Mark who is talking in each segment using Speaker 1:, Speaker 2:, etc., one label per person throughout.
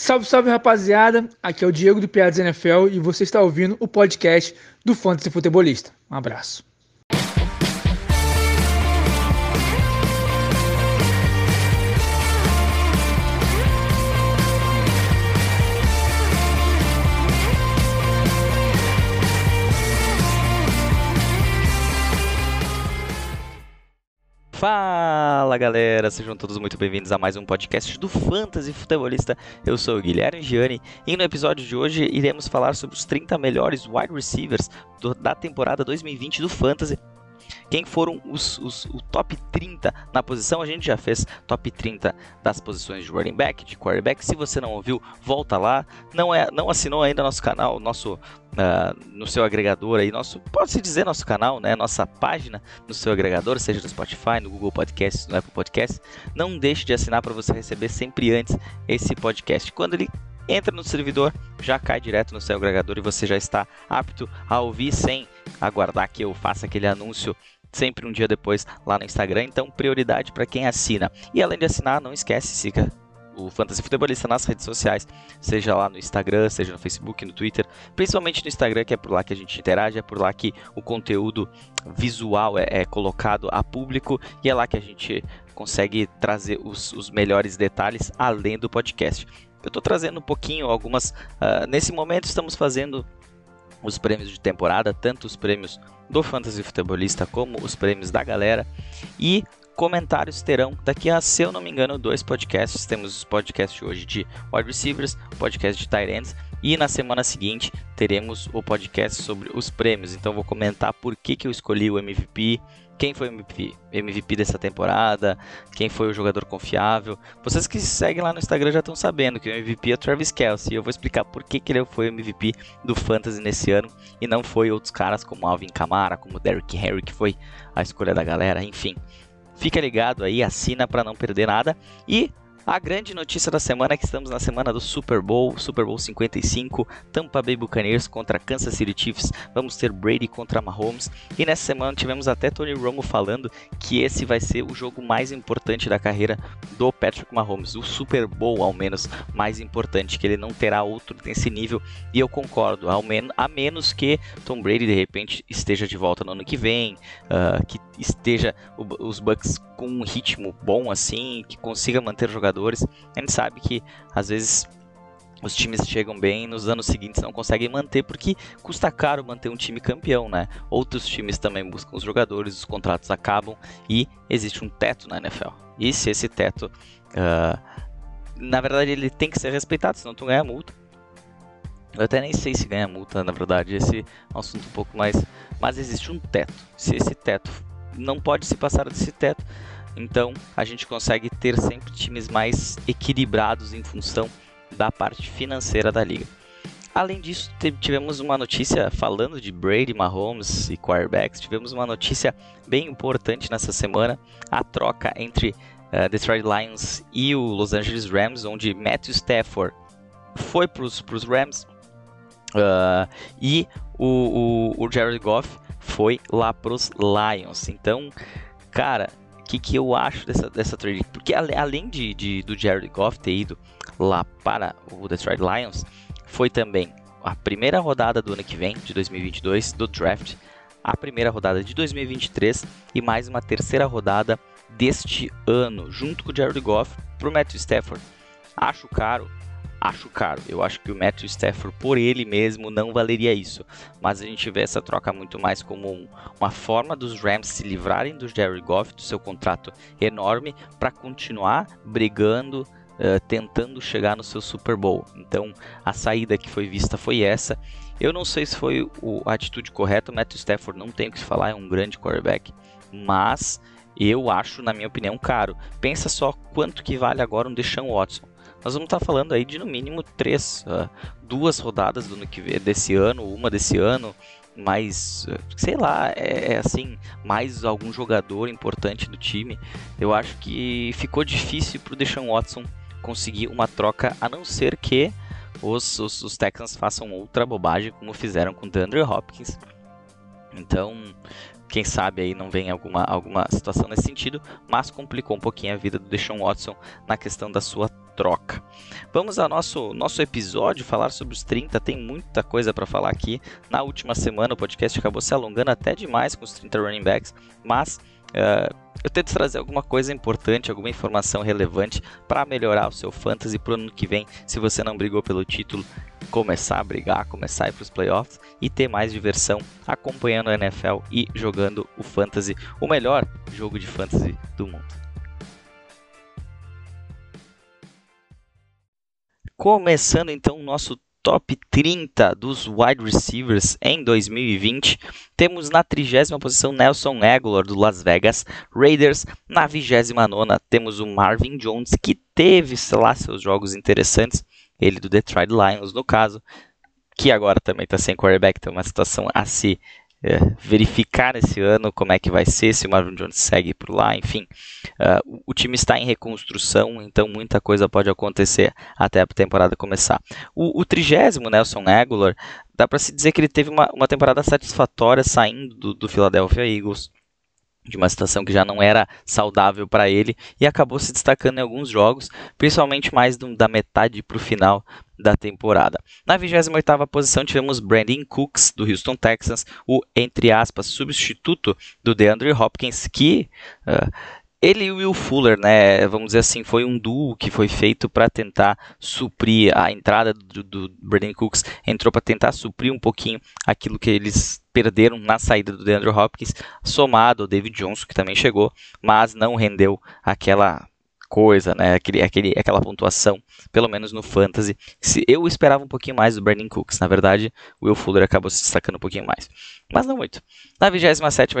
Speaker 1: Salve, salve rapaziada, aqui é o Diego do Piadas NFL e você está ouvindo o podcast do Fantasy Futebolista. Um abraço.
Speaker 2: Fala galera, sejam todos muito bem-vindos a mais um podcast do Fantasy Futebolista. Eu sou o Guilherme Gianni e no episódio de hoje iremos falar sobre os 30 melhores wide receivers do, da temporada 2020 do Fantasy quem foram os, os, o top 30 na posição? A gente já fez top 30 das posições de running back, de quarterback. Se você não ouviu, volta lá. Não é, não assinou ainda nosso canal, nosso uh, no seu agregador aí, nosso pode se dizer nosso canal, né? Nossa página no seu agregador, seja no Spotify, no Google Podcasts, no Apple Podcasts. Não deixe de assinar para você receber sempre antes esse podcast. Quando ele entra no servidor, já cai direto no seu agregador e você já está apto a ouvir sem aguardar que eu faça aquele anúncio sempre um dia depois lá no Instagram. Então, prioridade para quem assina. E além de assinar, não esquece, siga o Fantasy Futebolista nas redes sociais, seja lá no Instagram, seja no Facebook, no Twitter, principalmente no Instagram, que é por lá que a gente interage, é por lá que o conteúdo visual é, é colocado a público e é lá que a gente consegue trazer os, os melhores detalhes além do podcast. Eu estou trazendo um pouquinho algumas. Uh, nesse momento estamos fazendo os prêmios de temporada, tanto os prêmios do Fantasy Futebolista como os prêmios da galera. E comentários terão daqui a, se eu não me engano, dois podcasts. Temos os podcasts hoje de wide receivers, podcast de tight ends. E na semana seguinte teremos o podcast sobre os prêmios. Então vou comentar por que, que eu escolhi o MVP, quem foi o MVP, MVP dessa temporada, quem foi o jogador confiável. Vocês que seguem lá no Instagram já estão sabendo que o MVP é o Travis Kelsey. Eu vou explicar por que, que ele foi o MVP do Fantasy nesse ano e não foi outros caras como Alvin Kamara, como Derrick Henry, que foi a escolha da galera, enfim. Fica ligado aí, assina para não perder nada e a grande notícia da semana é que estamos na semana do Super Bowl, Super Bowl 55, Tampa Bay Buccaneers contra Kansas City Chiefs. Vamos ter Brady contra Mahomes. E nessa semana tivemos até Tony Romo falando que esse vai ser o jogo mais importante da carreira do Patrick Mahomes, o Super Bowl ao menos mais importante, que ele não terá outro nesse nível. E eu concordo, ao menos, a menos que Tom Brady de repente esteja de volta no ano que vem, uh, que esteja os Bucks com um ritmo bom assim, que consiga manter jogadores jogadores. A gente sabe que às vezes os times chegam bem nos anos seguintes não conseguem manter porque custa caro manter um time campeão, né? Outros times também buscam os jogadores, os contratos acabam e existe um teto na NFL. E se esse teto, uh, na verdade, ele tem que ser respeitado, senão tu ganha multa. Eu até nem sei se ganha multa, na verdade, esse é um assunto um pouco mais. Mas existe um teto. Se esse teto não pode se passar desse teto, então a gente consegue ter sempre times mais equilibrados em função da parte financeira da liga. Além disso, tivemos uma notícia falando de Brady, Mahomes e quarterbacks. Tivemos uma notícia bem importante nessa semana: a troca entre uh, Detroit Lions e o Los Angeles Rams, onde Matthew Stafford foi para os Rams uh, e o, o, o Jared Goff foi lá para os Lions. Então, cara, que, que eu acho dessa, dessa trade. Porque além de, de, do Jared Goff ter ido lá para o Detroit Lions, foi também a primeira rodada do ano que vem, de 2022, do draft, a primeira rodada de 2023 e mais uma terceira rodada deste ano, junto com o Jared Goff para o Matthew Stafford. Acho caro, acho caro. Eu acho que o Matthew Stafford por ele mesmo não valeria isso. Mas a gente vê essa troca muito mais como um, uma forma dos Rams se livrarem do Jerry Goff, do seu contrato enorme, para continuar brigando, uh, tentando chegar no seu Super Bowl. Então a saída que foi vista foi essa. Eu não sei se foi o, a atitude correta. O Matthew Stafford não tem o que falar, é um grande quarterback, mas eu acho, na minha opinião, caro. Pensa só quanto que vale agora um Deshaun Watson nós vamos estar falando aí de no mínimo três, uh, duas rodadas do que desse ano, uma desse ano, mais, uh, sei lá, é, é, assim, mais algum jogador importante do time. Eu acho que ficou difícil para o Deshaun Watson conseguir uma troca, a não ser que os, os, os Texans façam outra bobagem como fizeram com o DeAndre Hopkins. Então, quem sabe aí não vem alguma, alguma situação nesse sentido, mas complicou um pouquinho a vida do Deshaun Watson na questão da sua troca. Vamos ao nosso, nosso episódio, falar sobre os 30. Tem muita coisa para falar aqui. Na última semana o podcast acabou se alongando até demais com os 30 running backs, mas uh, eu tento trazer alguma coisa importante, alguma informação relevante para melhorar o seu fantasy para o ano que vem. Se você não brigou pelo título, começar a brigar, começar a ir para os playoffs e ter mais diversão acompanhando a NFL e jogando o fantasy, o melhor jogo de fantasy do mundo. Começando então o nosso top 30 dos wide receivers em 2020, temos na trigésima posição Nelson Aguilar do Las Vegas Raiders, na vigésima nona temos o Marvin Jones que teve lá seus jogos interessantes, ele do Detroit Lions no caso, que agora também está sem quarterback, tem uma situação a se é, verificar esse ano como é que vai ser, se o Marvin Jones segue por lá, enfim. Uh, o time está em reconstrução, então muita coisa pode acontecer até a temporada começar. O, o trigésimo, Nelson Aguilar, dá para se dizer que ele teve uma, uma temporada satisfatória saindo do, do Philadelphia Eagles de uma situação que já não era saudável para ele e acabou se destacando em alguns jogos, principalmente mais do, da metade para o final da temporada. Na 28ª posição tivemos Brandon Cooks do Houston Texans, o entre aspas substituto do DeAndre Hopkins que uh, ele e o Will Fuller, né, vamos dizer assim, foi um duo que foi feito para tentar suprir a entrada do, do Brandon Cooks, entrou para tentar suprir um pouquinho aquilo que eles perderam na saída do DeAndre Hopkins, somado ao David Johnson, que também chegou, mas não rendeu aquela coisa, né? Aquele, aquele, aquela pontuação, pelo menos no Fantasy. Se eu esperava um pouquinho mais do Brandon Cooks. Na verdade, o Will Fuller acabou se destacando um pouquinho mais. Mas não muito. Na 27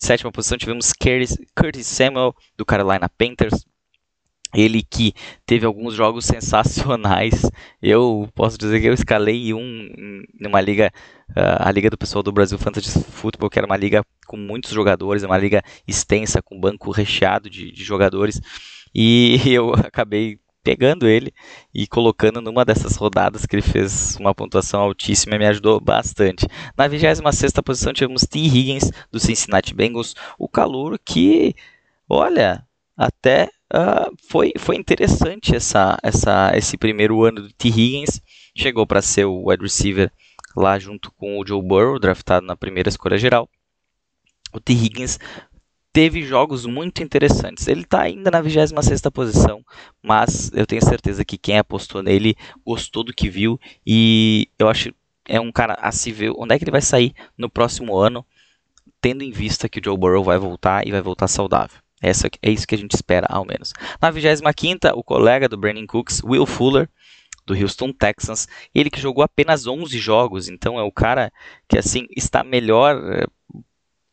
Speaker 2: sétima posição tivemos Curtis Samuel, do Carolina Panthers. Ele que teve alguns jogos sensacionais. Eu posso dizer que eu escalei um numa liga, uh, a liga do pessoal do Brasil Fantasy Football, que era uma liga com muitos jogadores, uma liga extensa, com banco recheado de, de jogadores. E eu acabei pegando ele e colocando numa dessas rodadas que ele fez uma pontuação altíssima e me ajudou bastante. Na 26 posição tivemos T. Higgins do Cincinnati Bengals, o calor que, olha, até uh, foi, foi interessante essa, essa, esse primeiro ano do T. Higgins. Chegou para ser o wide receiver lá junto com o Joe Burrow, draftado na primeira escolha geral. O T. Higgins teve jogos muito interessantes. Ele está ainda na 26 posição, mas eu tenho certeza que quem apostou nele gostou do que viu e eu acho é um cara a se ver onde é que ele vai sair no próximo ano, tendo em vista que o Joe Burrow vai voltar e vai voltar saudável. Essa, é isso que a gente espera, ao menos. Na 25 o colega do Brandon Cooks, Will Fuller, do Houston Texans, ele que jogou apenas 11 jogos, então é o cara que assim está melhor eh,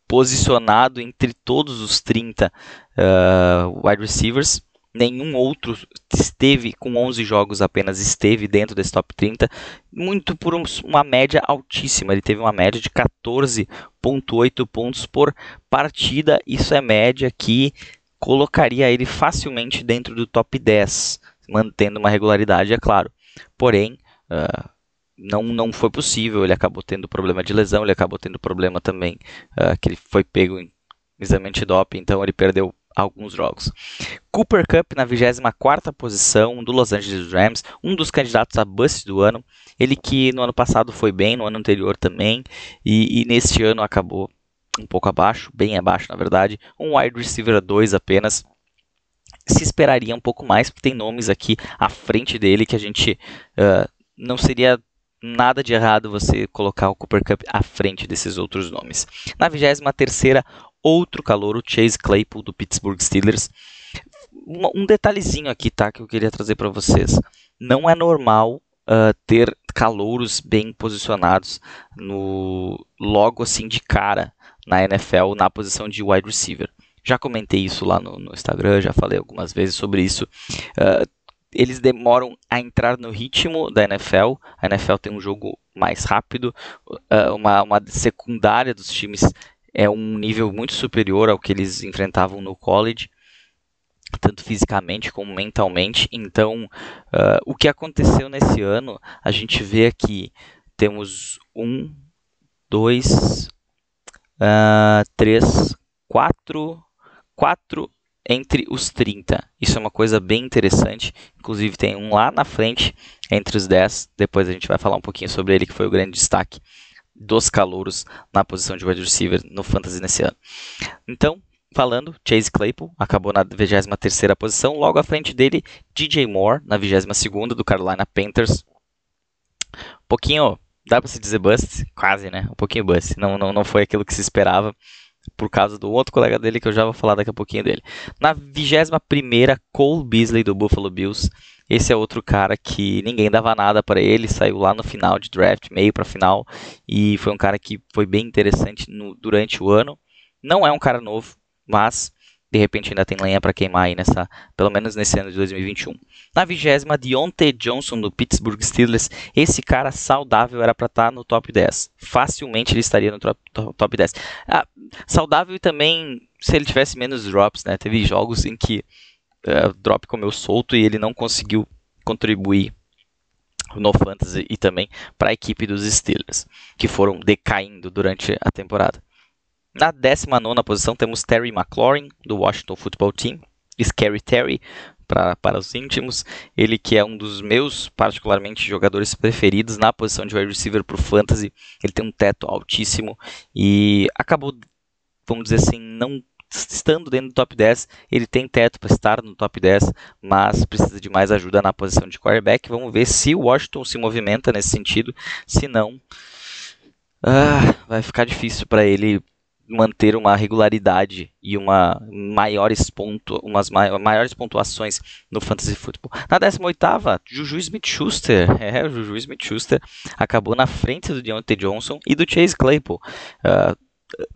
Speaker 2: posicionado entre todos os 30 uh, wide receivers. Nenhum outro esteve com 11 jogos apenas esteve dentro desse top 30, muito por uma média altíssima. Ele teve uma média de 14.8 pontos por partida. Isso é média que colocaria ele facilmente dentro do top 10, mantendo uma regularidade, é claro. Porém, uh, não, não foi possível. Ele acabou tendo problema de lesão, ele acabou tendo problema também uh, que ele foi pego em exame doping, então ele perdeu alguns jogos. Cooper Cup na 24ª posição do Los Angeles Rams, um dos candidatos a bust do ano. Ele que no ano passado foi bem, no ano anterior também, e, e neste ano acabou um pouco abaixo, bem abaixo na verdade. Um wide receiver 2 apenas. Se esperaria um pouco mais, porque tem nomes aqui à frente dele que a gente uh, não seria nada de errado você colocar o Cooper Cup à frente desses outros nomes. Na 23ª, outro calor, o Chase Claypool do Pittsburgh Steelers. Um, detalhezinho aqui, tá, que eu queria trazer para vocês. Não é normal uh, ter calouros bem posicionados no logo assim de cara na NFL na posição de wide receiver. Já comentei isso lá no, no Instagram, já falei algumas vezes sobre isso. Uh, eles demoram a entrar no ritmo da NFL. A NFL tem um jogo mais rápido, uh, uma, uma secundária dos times é um nível muito superior ao que eles enfrentavam no college, tanto fisicamente como mentalmente. Então, uh, o que aconteceu nesse ano, a gente vê aqui temos um, dois, uh, três, quatro, quatro entre os 30. Isso é uma coisa bem interessante. Inclusive, tem um lá na frente, entre os 10. Depois a gente vai falar um pouquinho sobre ele, que foi o grande destaque dos calouros na posição de wide receiver no Fantasy nesse ano. Então, falando, Chase Claypool acabou na 23ª posição, logo à frente dele, DJ Moore na 22ª do Carolina Panthers. Um pouquinho, dá para se dizer bust, quase, né? Um pouquinho bust. Não, não, não foi aquilo que se esperava por causa do outro colega dele que eu já vou falar daqui a pouquinho dele. Na 21ª, Cole Beasley do Buffalo Bills. Esse é outro cara que ninguém dava nada para ele, saiu lá no final de draft, meio para final, e foi um cara que foi bem interessante no, durante o ano. Não é um cara novo, mas de repente ainda tem lenha para queimar aí nessa, pelo menos nesse ano de 2021. Na vigésima, Deontay Johnson do Pittsburgh Steelers. Esse cara saudável era para estar tá no top 10. Facilmente ele estaria no top, top 10. Ah, saudável também se ele tivesse menos drops, né? Teve jogos em que uh, drop comeu solto e ele não conseguiu contribuir no fantasy e também para a equipe dos Steelers, que foram decaindo durante a temporada. Na 19 posição temos Terry McLaurin, do Washington Football Team, Scary Terry, pra, para os íntimos, ele que é um dos meus, particularmente, jogadores preferidos na posição de wide receiver para o Fantasy, ele tem um teto altíssimo e acabou, vamos dizer assim, não estando dentro do top 10, ele tem teto para estar no top 10, mas precisa de mais ajuda na posição de quarterback. Vamos ver se o Washington se movimenta nesse sentido. Se não, ah, vai ficar difícil para ele manter uma regularidade e uma maiores ponto, umas maiores pontuações no fantasy football. Na 18ª, Juju Smith-Schuster, é, Juju Smith-Schuster acabou na frente do Deontay Johnson e do Chase Claypool. Uh,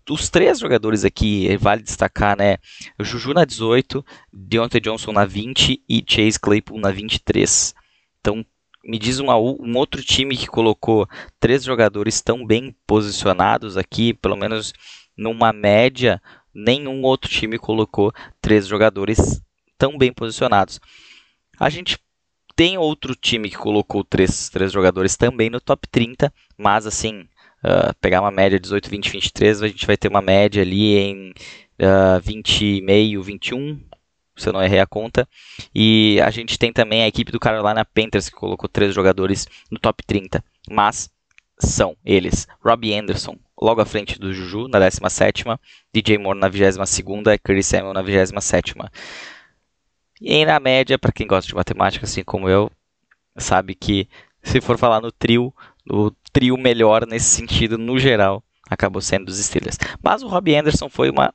Speaker 2: os três jogadores aqui, vale destacar, né? Juju na 18, Deontay Johnson na 20 e Chase Claypool na 23. Então, me diz um, um outro time que colocou três jogadores tão bem posicionados aqui, pelo menos numa média, nenhum outro time colocou três jogadores tão bem posicionados. A gente tem outro time que colocou três, três jogadores também no top 30, mas assim, uh, pegar uma média 18, 20, 23, a gente vai ter uma média ali em uh, 20,5, 21, se eu não errei a conta. E a gente tem também a equipe do Carolina Panthers que colocou três jogadores no top 30, mas são eles: Robbie Anderson, logo à frente do Juju, na 17, DJ Moore na 22 e Chris Samuel na 27. E na média, para quem gosta de matemática, assim como eu, sabe que se for falar no trio, o trio melhor nesse sentido, no geral, acabou sendo dos Steelers. Mas o Robbie Anderson foi uma,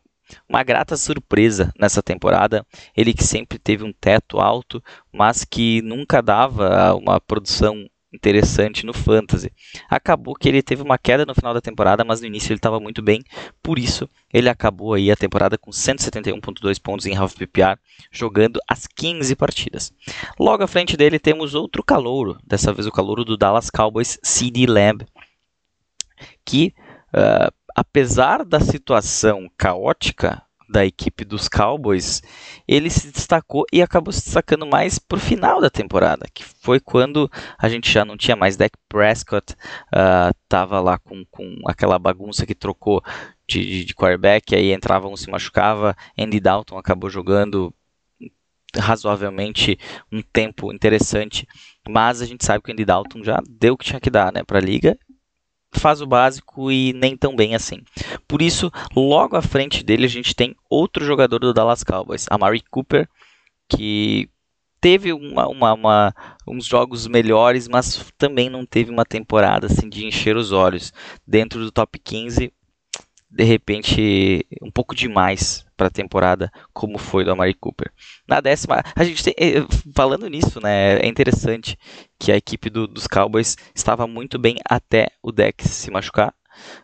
Speaker 2: uma grata surpresa nessa temporada. Ele que sempre teve um teto alto, mas que nunca dava uma produção interessante no fantasy. Acabou que ele teve uma queda no final da temporada, mas no início ele estava muito bem, por isso ele acabou aí a temporada com 171.2 pontos em half PPR, jogando as 15 partidas. Logo à frente dele temos outro calouro, dessa vez o calouro do Dallas Cowboys, CD Lamb, que uh, apesar da situação caótica da equipe dos Cowboys, ele se destacou e acabou se destacando mais para o final da temporada, que foi quando a gente já não tinha mais Dak Prescott, uh, lá com, com aquela bagunça que trocou de, de, de quarterback, aí entrava um se machucava, Andy Dalton acabou jogando razoavelmente um tempo interessante, mas a gente sabe que o Andy Dalton já deu o que tinha que dar né, para a liga faz o básico e nem tão bem assim. Por isso, logo à frente dele a gente tem outro jogador do Dallas Cowboys, a Mari Cooper, que teve uma, uma, uma, uns jogos melhores, mas também não teve uma temporada assim de encher os olhos. Dentro do top 15, de repente, um pouco demais para a temporada, como foi do Amari Cooper. Na décima, a gente tem, eh, falando nisso, né, é interessante que a equipe do, dos Cowboys estava muito bem até o Dex se machucar.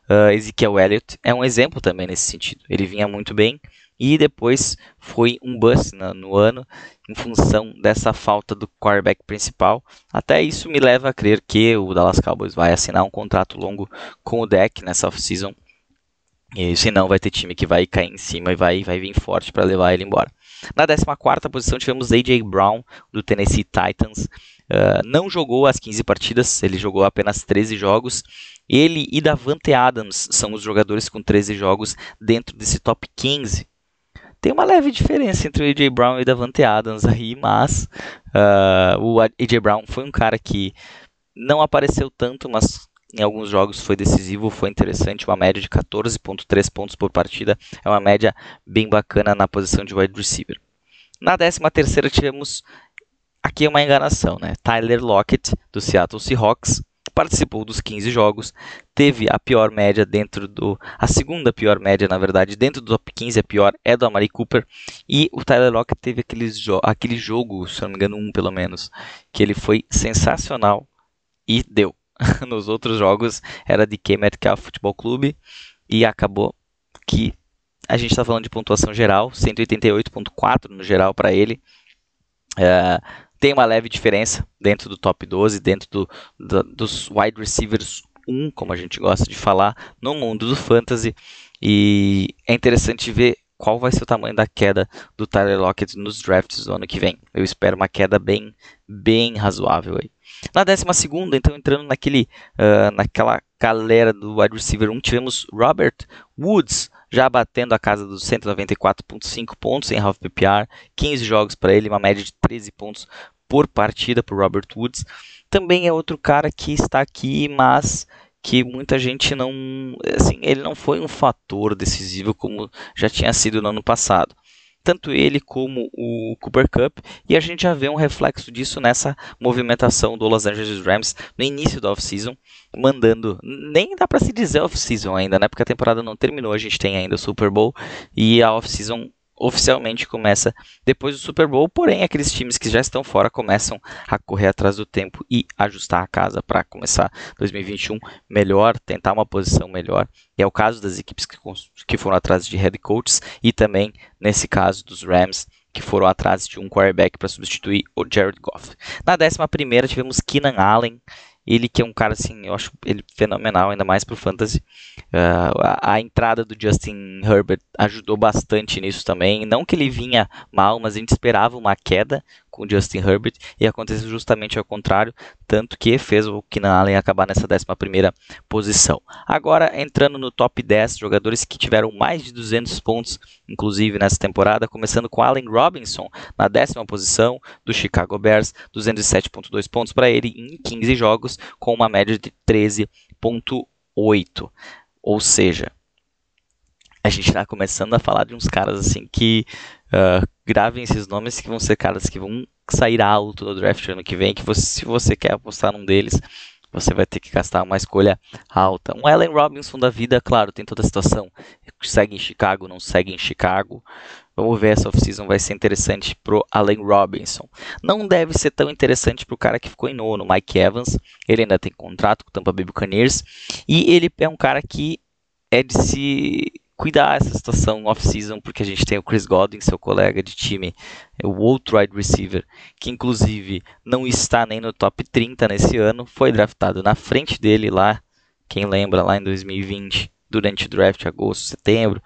Speaker 2: Uh, Ezekiel Elliott é um exemplo também nesse sentido. Ele vinha muito bem e depois foi um bust no, no ano em função dessa falta do quarterback principal. Até isso me leva a crer que o Dallas Cowboys vai assinar um contrato longo com o Deck nessa off-season e senão vai ter time que vai cair em cima e vai, vai vir forte para levar ele embora. Na 14 posição tivemos AJ Brown do Tennessee Titans. Uh, não jogou as 15 partidas, ele jogou apenas 13 jogos. Ele e Davante Adams são os jogadores com 13 jogos dentro desse top 15. tem uma leve diferença entre o A.J. Brown e o Davante Adams aí, mas uh, o A.J. Brown foi um cara que não apareceu tanto, mas em alguns jogos foi decisivo, foi interessante, uma média de 14.3 pontos por partida, é uma média bem bacana na posição de wide receiver. Na 13 terceira tivemos aqui é uma enganação, né? Tyler Lockett do Seattle Seahawks participou dos 15 jogos, teve a pior média dentro do. A segunda pior média, na verdade, dentro do top 15, a pior é do Amari Cooper. E o Tyler Lockett teve aqueles jo aquele jogo, se não me engano, um pelo menos, que ele foi sensacional e deu. Nos outros jogos era de K Metcalf Futebol Clube e acabou que a gente está falando de pontuação geral, 188.4 no geral para ele. Uh, tem uma leve diferença dentro do top 12, dentro do, do, dos wide receivers 1, como a gente gosta de falar, no mundo do fantasy. E é interessante ver qual vai ser o tamanho da queda do Tyler Lockett nos drafts do ano que vem. Eu espero uma queda bem, bem razoável aí. Na 12 então entrando naquele, uh, naquela galera do wide receiver 1, tivemos Robert Woods, já batendo a casa dos 194.5 pontos em half PPR, 15 jogos para ele, uma média de 13 pontos por partida para Robert Woods. Também é outro cara que está aqui, mas que muita gente não, assim, ele não foi um fator decisivo como já tinha sido no ano passado tanto ele como o Cooper Cup, e a gente já vê um reflexo disso nessa movimentação do Los Angeles Rams no início da off-season, mandando, nem dá para se dizer off-season ainda, né, porque a temporada não terminou, a gente tem ainda o Super Bowl, e a off-season oficialmente começa depois do Super Bowl, porém aqueles times que já estão fora começam a correr atrás do tempo e ajustar a casa para começar 2021 melhor, tentar uma posição melhor. E é o caso das equipes que, que foram atrás de head coaches e também nesse caso dos Rams que foram atrás de um quarterback para substituir o Jared Goff. Na décima primeira tivemos Keenan Allen ele que é um cara assim, eu acho ele fenomenal, ainda mais pro fantasy. Uh, a, a, entrada do Justin Herbert ajudou bastante nisso também. Não que ele vinha mal, mas a gente esperava uma queda com Justin Herbert e aconteceu justamente ao contrário, tanto que fez o Keenan Allen acabar nessa 11 posição. Agora, entrando no top 10, jogadores que tiveram mais de 200 pontos, inclusive nessa temporada, começando com Allen Robinson na décima posição do Chicago Bears, 207.2 pontos para ele em 15 jogos, com uma média de 13.8. Ou seja, a gente está começando a falar de uns caras assim que uh, gravem esses nomes que vão ser caras que vão sair alto no draft ano que vem, que você, se você quer apostar num deles, você vai ter que gastar uma escolha alta. Um Allen Robinson da vida, claro, tem toda a situação. Segue em Chicago, não segue em Chicago. Vamos ver, essa off-season vai ser interessante pro Allen Robinson. Não deve ser tão interessante pro cara que ficou em nono, Mike Evans. Ele ainda tem contrato com o Tampa Bay Buccaneers. E ele é um cara que é de se cuidar essa situação off-season, porque a gente tem o Chris Godwin, seu colega de time, o outro wide receiver, que inclusive não está nem no top 30 nesse ano, foi draftado na frente dele lá, quem lembra, lá em 2020, durante o draft, agosto, setembro,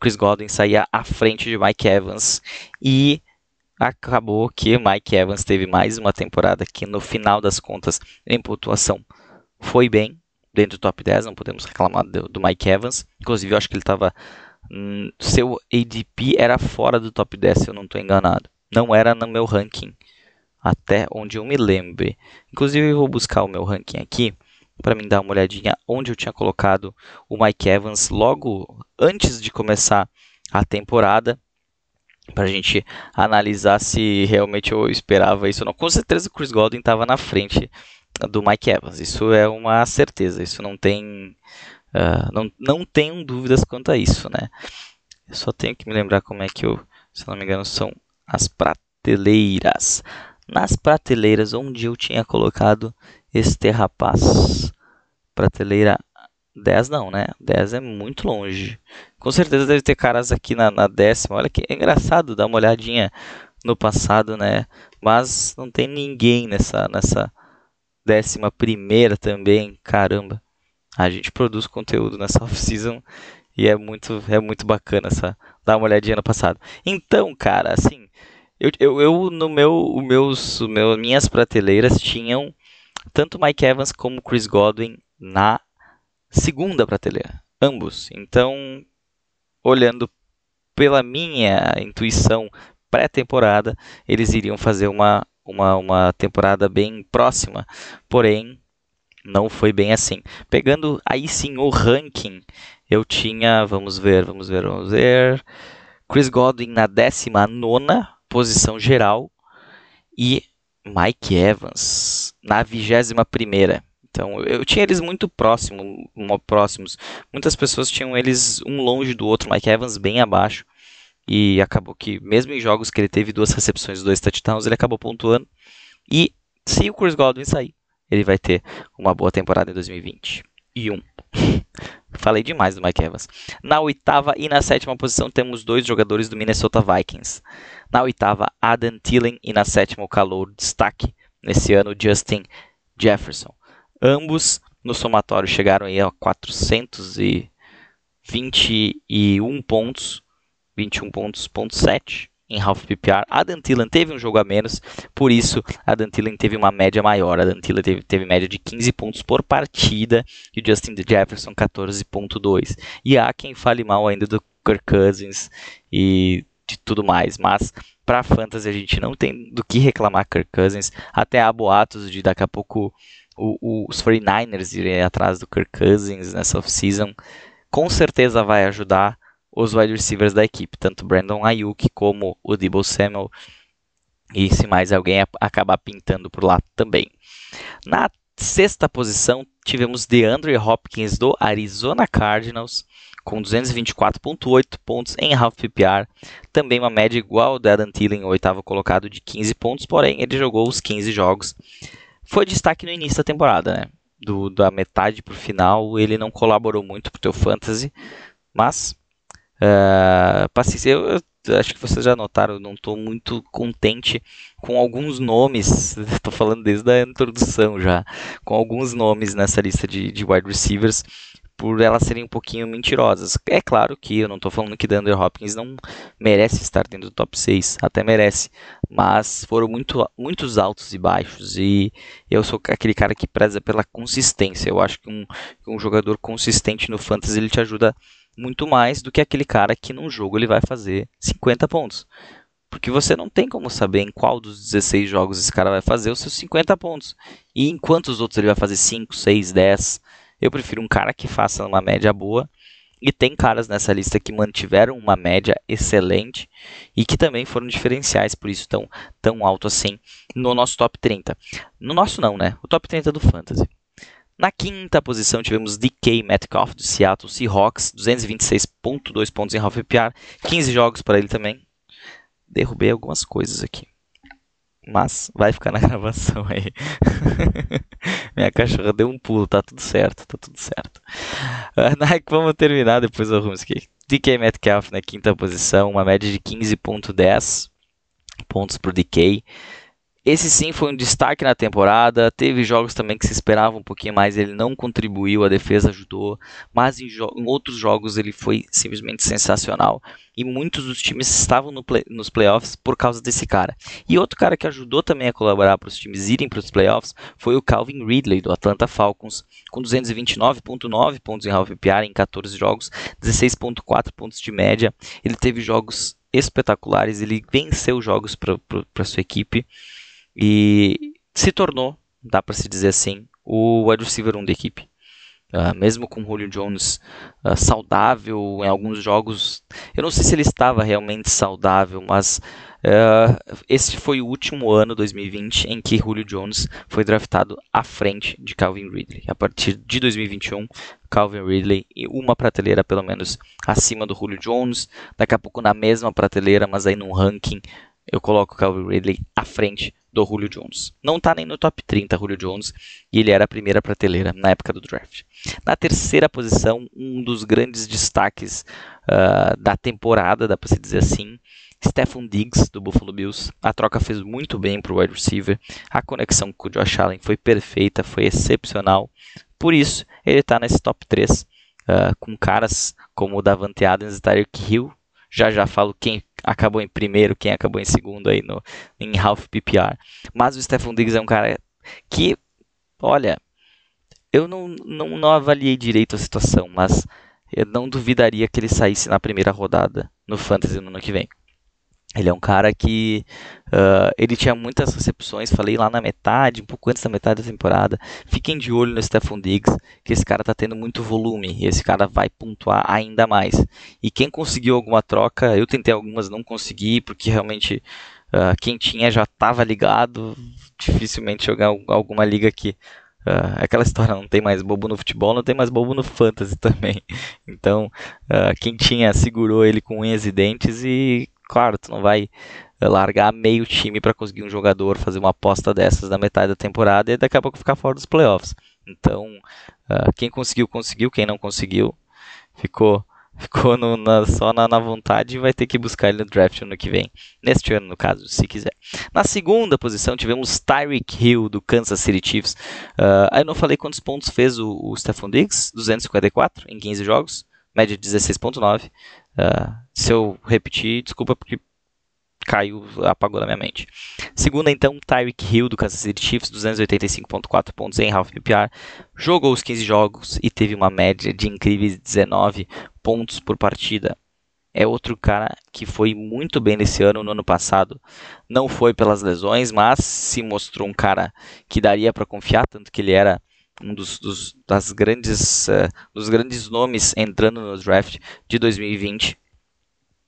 Speaker 2: Chris Godwin saía à frente de Mike Evans e acabou que Mike Evans teve mais uma temporada que no final das contas em pontuação foi bem, dentro do top 10, não podemos reclamar do, do Mike Evans. Inclusive, eu acho que ele estava. Hum, seu ADP era fora do top 10, se eu não estou enganado. Não era no meu ranking, até onde eu me lembre. Inclusive, eu vou buscar o meu ranking aqui para me dar uma olhadinha onde eu tinha colocado o Mike Evans logo antes de começar a temporada para a gente analisar se realmente eu esperava isso ou não. Com certeza o Chris Godwin estava na frente do Mike Evans. Isso é uma certeza. Isso não tem, uh, não, não tenho dúvidas quanto a isso, né? Eu só tenho que me lembrar como é que eu, se não me engano, são as prateleiras. Nas prateleiras onde eu tinha colocado este rapaz. Prateleira 10 não, né? 10 é muito longe. Com certeza deve ter caras aqui na, na décima. Olha que é engraçado dar uma olhadinha no passado, né? Mas não tem ninguém nessa, nessa, décima primeira também, caramba. A gente produz conteúdo nessa off-season e é muito, é muito bacana essa, dar uma olhadinha no passado. Então, cara, assim, eu, eu, eu no meu, meus, meu, minhas prateleiras tinham tanto Mike Evans como Chris Godwin na segunda prateleira, ambos. Então, olhando pela minha intuição pré-temporada, eles iriam fazer uma, uma, uma temporada bem próxima, porém não foi bem assim. Pegando aí sim o ranking, eu tinha, vamos ver, vamos ver, vamos ver, Chris Godwin na 19 posição geral e Mike Evans na 21 primeira. Então, eu tinha eles muito próximo, próximos. Muitas pessoas tinham eles um longe do outro, Mike Evans bem abaixo. E acabou que, mesmo em jogos que ele teve duas recepções e dois touchdowns, ele acabou pontuando. E se o Chris Godwin sair, ele vai ter uma boa temporada em 2020. E um. Falei demais do Mike Evans. Na oitava e na sétima posição temos dois jogadores do Minnesota Vikings. Na oitava, Adam Thielen e na sétima o calor destaque nesse ano, Justin Jefferson. Ambos no somatório chegaram aí a 421 pontos, 21 pontos, ponto 7 em half PPR. A Dantilan teve um jogo a menos, por isso a Dantilan teve uma média maior. A Dantilan teve, teve média de 15 pontos por partida e o Justin Jefferson 14.2. E há quem fale mal ainda do Kirk Cousins e de tudo mais, mas para fantasy a gente não tem do que reclamar Kirk Cousins. Até há boatos de daqui a pouco o, o, os 49ers irem atrás do Kirk Cousins nessa off-season, com certeza vai ajudar os wide receivers da equipe, tanto Brandon Ayuk como o Debo Samuel, e se mais alguém acabar pintando por lá também. Na sexta posição, tivemos DeAndre Hopkins do Arizona Cardinals, com 224.8 pontos em half PPR, também uma média igual ao da Adam Thielen, oitavo colocado de 15 pontos, porém ele jogou os 15 jogos foi destaque no início da temporada, né? Do, da metade para o final, ele não colaborou muito para o teu fantasy, mas uh, paciência, eu, eu, acho que vocês já notaram, não estou muito contente com alguns nomes, estou falando desde a introdução já, com alguns nomes nessa lista de, de wide receivers por elas serem um pouquinho mentirosas. É claro que eu não estou falando que Dander Hopkins não merece estar dentro do top 6, até merece, mas foram muito, muitos altos e baixos e eu sou aquele cara que preza pela consistência. Eu acho que um, um jogador consistente no fantasy ele te ajuda muito mais do que aquele cara que num jogo ele vai fazer 50 pontos. Porque você não tem como saber em qual dos 16 jogos esse cara vai fazer os seus 50 pontos. E em quantos outros ele vai fazer 5, 6, 10. Eu prefiro um cara que faça uma média boa. E tem caras nessa lista que mantiveram uma média excelente e que também foram diferenciais, por isso tão, tão alto assim no nosso top 30. No nosso não, né? O top 30 do Fantasy. Na quinta posição tivemos DK Metcalf do Seattle Seahawks, 226.2 pontos em half PPR, 15 jogos para ele também. Derrubei algumas coisas aqui mas vai ficar na gravação aí. Minha cachorra deu um pulo, tá tudo certo, tá tudo certo. Uh, vamos terminar, depois eu arrumo aqui. DK Metcalf na quinta posição, uma média de 15.10 pontos por DK. Esse sim foi um destaque na temporada. Teve jogos também que se esperava um pouquinho mais, ele não contribuiu, a defesa ajudou, mas em, em outros jogos ele foi simplesmente sensacional. E muitos dos times estavam no play nos playoffs por causa desse cara. E outro cara que ajudou também a colaborar para os times irem para os playoffs foi o Calvin Ridley do Atlanta Falcons, com 229.9 pontos em half PPR em 14 jogos, 16.4 pontos de média. Ele teve jogos espetaculares, ele venceu jogos para sua equipe e se tornou, dá para se dizer assim, o wide receiver 1 da equipe. Uh, mesmo com o Julio Jones uh, saudável em alguns jogos, eu não sei se ele estava realmente saudável, mas uh, esse foi o último ano, 2020, em que Julio Jones foi draftado à frente de Calvin Ridley. A partir de 2021, Calvin Ridley e uma prateleira pelo menos acima do Julio Jones, daqui a pouco na mesma prateleira, mas aí num ranking eu coloco o Calvin Ridley à frente do Julio Jones. Não está nem no top 30 Julio Jones e ele era a primeira prateleira na época do draft. Na terceira posição, um dos grandes destaques uh, da temporada, dá para se dizer assim, Stephon Diggs do Buffalo Bills. A troca fez muito bem para o wide receiver. A conexão com o Josh Allen foi perfeita, foi excepcional. Por isso, ele está nesse top 3 uh, ah, com caras como o Davante Adams e Tyreek Hill. Já já falo quem acabou em primeiro, quem acabou em segundo aí no, em half PPR. Mas o Stephon Diggs é um cara que, olha, eu não, não, não avaliei direito a situação, mas eu não duvidaria que ele saísse na primeira rodada no Fantasy no ano que vem. Ele é um cara que uh, ele tinha muitas recepções, falei lá na metade, um pouco antes da metade da temporada. Fiquem de olho no Stephon Diggs, que esse cara está tendo muito volume e esse cara vai pontuar ainda mais. E quem conseguiu alguma troca, eu tentei algumas, não consegui, porque realmente uh, quem tinha já estava ligado. Dificilmente jogar alguma liga que Uh, aquela história, não tem mais bobo no futebol, não tem mais bobo no fantasy também. Então, uh, quem tinha segurou ele com unhas e dentes e claro, tu não vai eh, largar meio time para conseguir um jogador, fazer uma aposta dessas na metade da temporada e daqui a pouco ficar fora dos playoffs. Então, uh, quem conseguiu, conseguiu, quem não conseguiu, ficou ficou no, na, só na, na, vontade e vai ter que buscar ele no draft ano que vem. Neste ano, no caso, se quiser. Na segunda posição, tivemos Tyreek Hill, do Kansas City Chiefs. Uh, aí não falei quantos pontos fez o, o Stephon Diggs, 254 em 15 jogos, média de 16.9. Uh, se eu repetir, desculpa porque caiu, apagou na minha mente. Segunda, então, Tyreek Hill do Kansas City Chiefs, 285.4 pontos em half PPR, jogou os 15 jogos e teve uma média de incríveis 19 pontos por partida. É outro cara que foi muito bem nesse ano, no ano passado. Não foi pelas lesões, mas se mostrou um cara que daria para confiar, tanto que ele era um dos, dos, das grandes, uh, dos grandes nomes entrando no draft de 2020.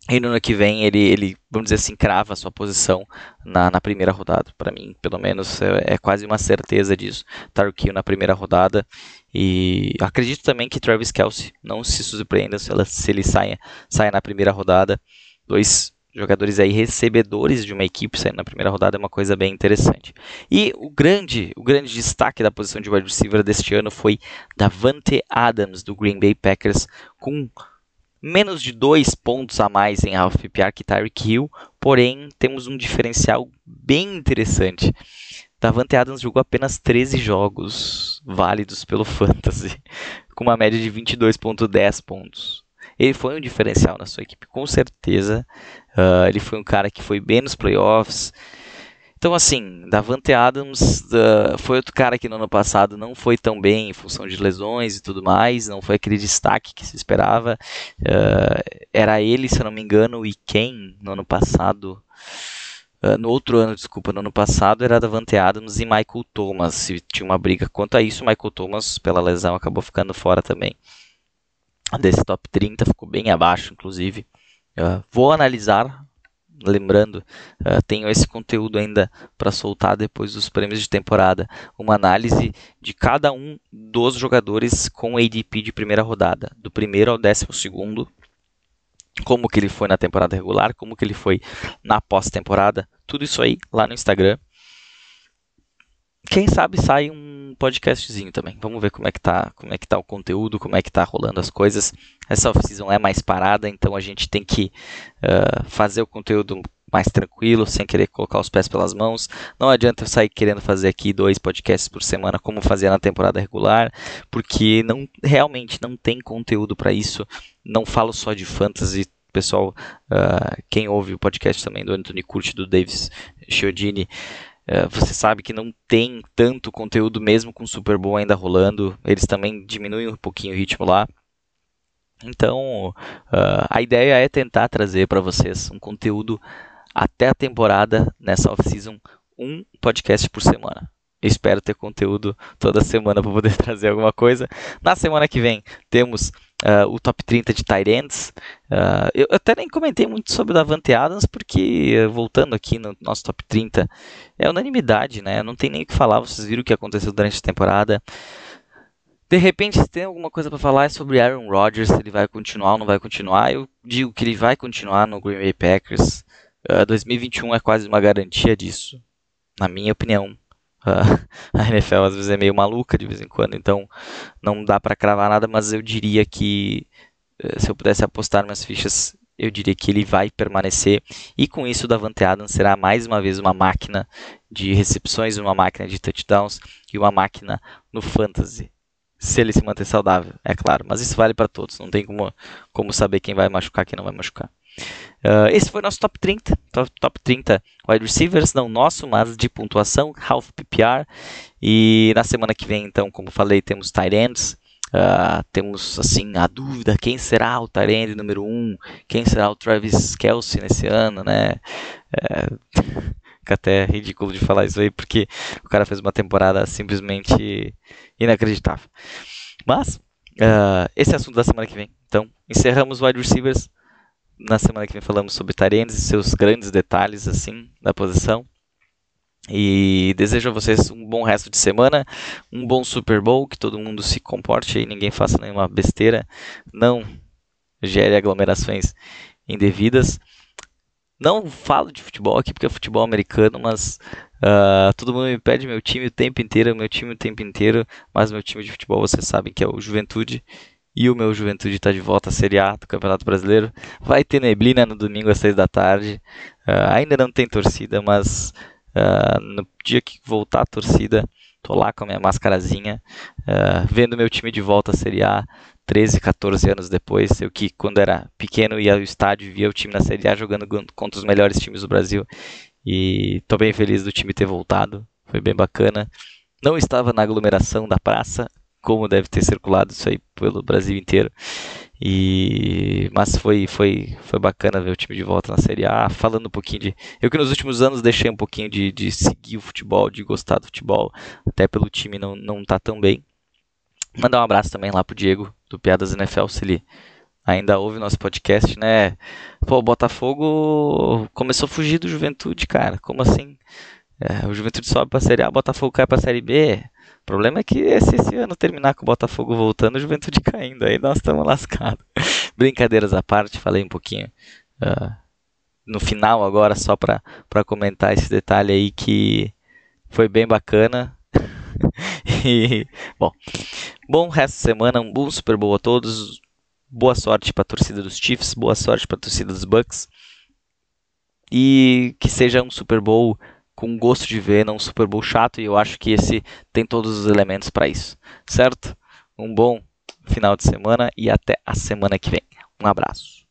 Speaker 2: E no ano que vem ele, ele vamos dizer assim, crava a sua posição na, na primeira rodada. Para mim, pelo menos, é, é, quase uma certeza disso. Tarkin na primeira rodada. E acredito também que Travis Kelsey não se surpreenda se, ela, se ele saia, saia na primeira rodada. Dois jogadores aí recebedores de uma equipe saindo na primeira rodada é uma coisa bem interessante. E o grande, o grande destaque da posição de wide receiver deste ano foi Davante Adams do Green Bay Packers com menos de dois pontos a mais em half PPR que Tyreek Hill, porém temos um diferencial bem interessante. Davante Adams jogou apenas 13 jogos válidos pelo Fantasy, com uma média de 22.10 pontos. Ele foi um diferencial na sua equipe, com certeza. Uh, ele foi um cara que foi bem nos playoffs. Então, assim, Davante Adams uh, foi outro cara que no ano passado não foi tão bem em função de lesões e tudo mais, não foi aquele destaque que se esperava. Uh, era ele, se eu não me engano, e quem no ano passado. Uh, no outro ano, desculpa, no ano passado era Davante Adams e Michael Thomas. E tinha uma briga quanto a isso. Michael Thomas, pela lesão, acabou ficando fora também desse top 30, ficou bem abaixo, inclusive. Uh, vou analisar, lembrando, uh, tenho esse conteúdo ainda para soltar depois dos prêmios de temporada, uma análise de cada um dos jogadores com ADP de primeira rodada, do primeiro ao décimo segundo, como que ele foi na temporada regular, como que ele foi na pós-temporada, tudo isso aí lá no Instagram. Quem sabe sai um podcastzinho também. Vamos ver como é que tá, como é que tá o conteúdo, como é que tá rolando as coisas. Essa off-season é mais parada, então a gente tem que uh, fazer o conteúdo mais tranquilo, sem querer colocar os pés pelas mãos. Não adianta eu sair querendo fazer aqui dois podcasts por semana como fazia na temporada regular, porque não realmente não tem conteúdo para isso. Não falo só de fantasy, pessoal, uh, quem ouve o podcast também do Anthony Curti, do Davis Chiodini, você sabe que não tem tanto conteúdo mesmo com o Super Bowl ainda rolando. Eles também diminuem um pouquinho o ritmo lá. Então, uh, a ideia é tentar trazer para vocês um conteúdo até a temporada, nessa off-season, um podcast por semana. espero ter conteúdo toda semana para poder trazer alguma coisa. Na semana que vem temos uh, o top 30 de tight ends. Uh, eu até nem comentei muito sobre o Davante Adams, porque, voltando aqui no nosso top 30, é unanimidade, né? Não tem nem o que falar, vocês viram o que aconteceu durante a temporada. De repente, se tem alguma coisa para falar é sobre Aaron Rodgers, se ele vai continuar ou não vai continuar. Eu digo que ele vai continuar no Green Bay Packers. Uh, ah, 2021 é quase uma garantia disso, na minha opinião. a NFL às vezes é meio maluca de vez em quando, então não dá para cravar nada, mas eu diria que eh, se eu pudesse apostar minhas fichas, eu diria que ele vai permanecer e com isso o Davante Adams será mais uma vez uma máquina de recepções, uma máquina de touchdowns e uma máquina no fantasy. Se ele se manter saudável, é claro, mas isso vale para todos, não tem como, como saber quem vai machucar e quem não vai machucar. Uh, esse foi nosso top 30, top, top 30 wide receivers, não nosso, mas de pontuação, half PPR. E na semana que vem, então, como falei, temos tight ends. Uh, temos assim a dúvida quem será o Tyrande número 1, um, quem será o Travis Kelsey nesse ano, né? É, fica até ridículo de falar isso aí porque o cara fez uma temporada simplesmente inacreditável. Mas uh, esse é assunto da semana que vem. Então encerramos wide receivers. Na semana que vem falamos sobre Tyrands e seus grandes detalhes assim da posição. E desejo a vocês um bom resto de semana, um bom Super Bowl, que todo mundo se comporte e ninguém faça nenhuma besteira, não gere aglomerações indevidas. Não falo de futebol aqui porque é futebol americano, mas uh, todo mundo me pede meu time o tempo inteiro, meu time o tempo inteiro, mas meu time de futebol vocês sabem que é o Juventude. E o meu Juventude está de volta à Série A do Campeonato Brasileiro. Vai ter neblina no domingo às 6 da tarde. Uh, ainda não tem torcida, mas Uh, no dia que voltar a torcida, tô lá com a minha máscarazinha, uh, vendo meu time de volta à Série A 13, 14 anos depois. Eu que, quando era pequeno, ia ao estádio, via o time na Série A jogando contra os melhores times do Brasil. E tô bem feliz do time ter voltado, foi bem bacana. Não estava na aglomeração da praça, como deve ter circulado isso aí pelo Brasil inteiro. E mas foi foi foi bacana ver o time de volta na Série A, falando um pouquinho de eu que nos últimos anos deixei um pouquinho de, de seguir o futebol, de gostar do futebol, até pelo time não não tá tão bem. Mandar um abraço também lá pro Diego do Piadas NFL, se ele ainda ouve nosso podcast, né? Pô, o Botafogo começou a fugir do Juventude, cara. Como assim? É, o Juventude sobe pra Série A, o Botafogo cai pra Série B. O problema é que esse, esse ano terminar com o Botafogo voltando, o Juventude caindo, aí nós estamos lascados. Brincadeiras à parte, falei um pouquinho uh, no final agora, só para comentar esse detalhe aí que foi bem bacana. e, bom, bom resto de semana, um bom Super Bowl a todos. Boa sorte para a torcida dos Chiefs, boa sorte para a torcida dos Bucks. E que seja um Super Bowl com gosto de ver, não um Super Bowl chato, e eu acho que esse tem todos os elementos para isso, certo? Um bom final de semana e até a semana que vem. Um abraço.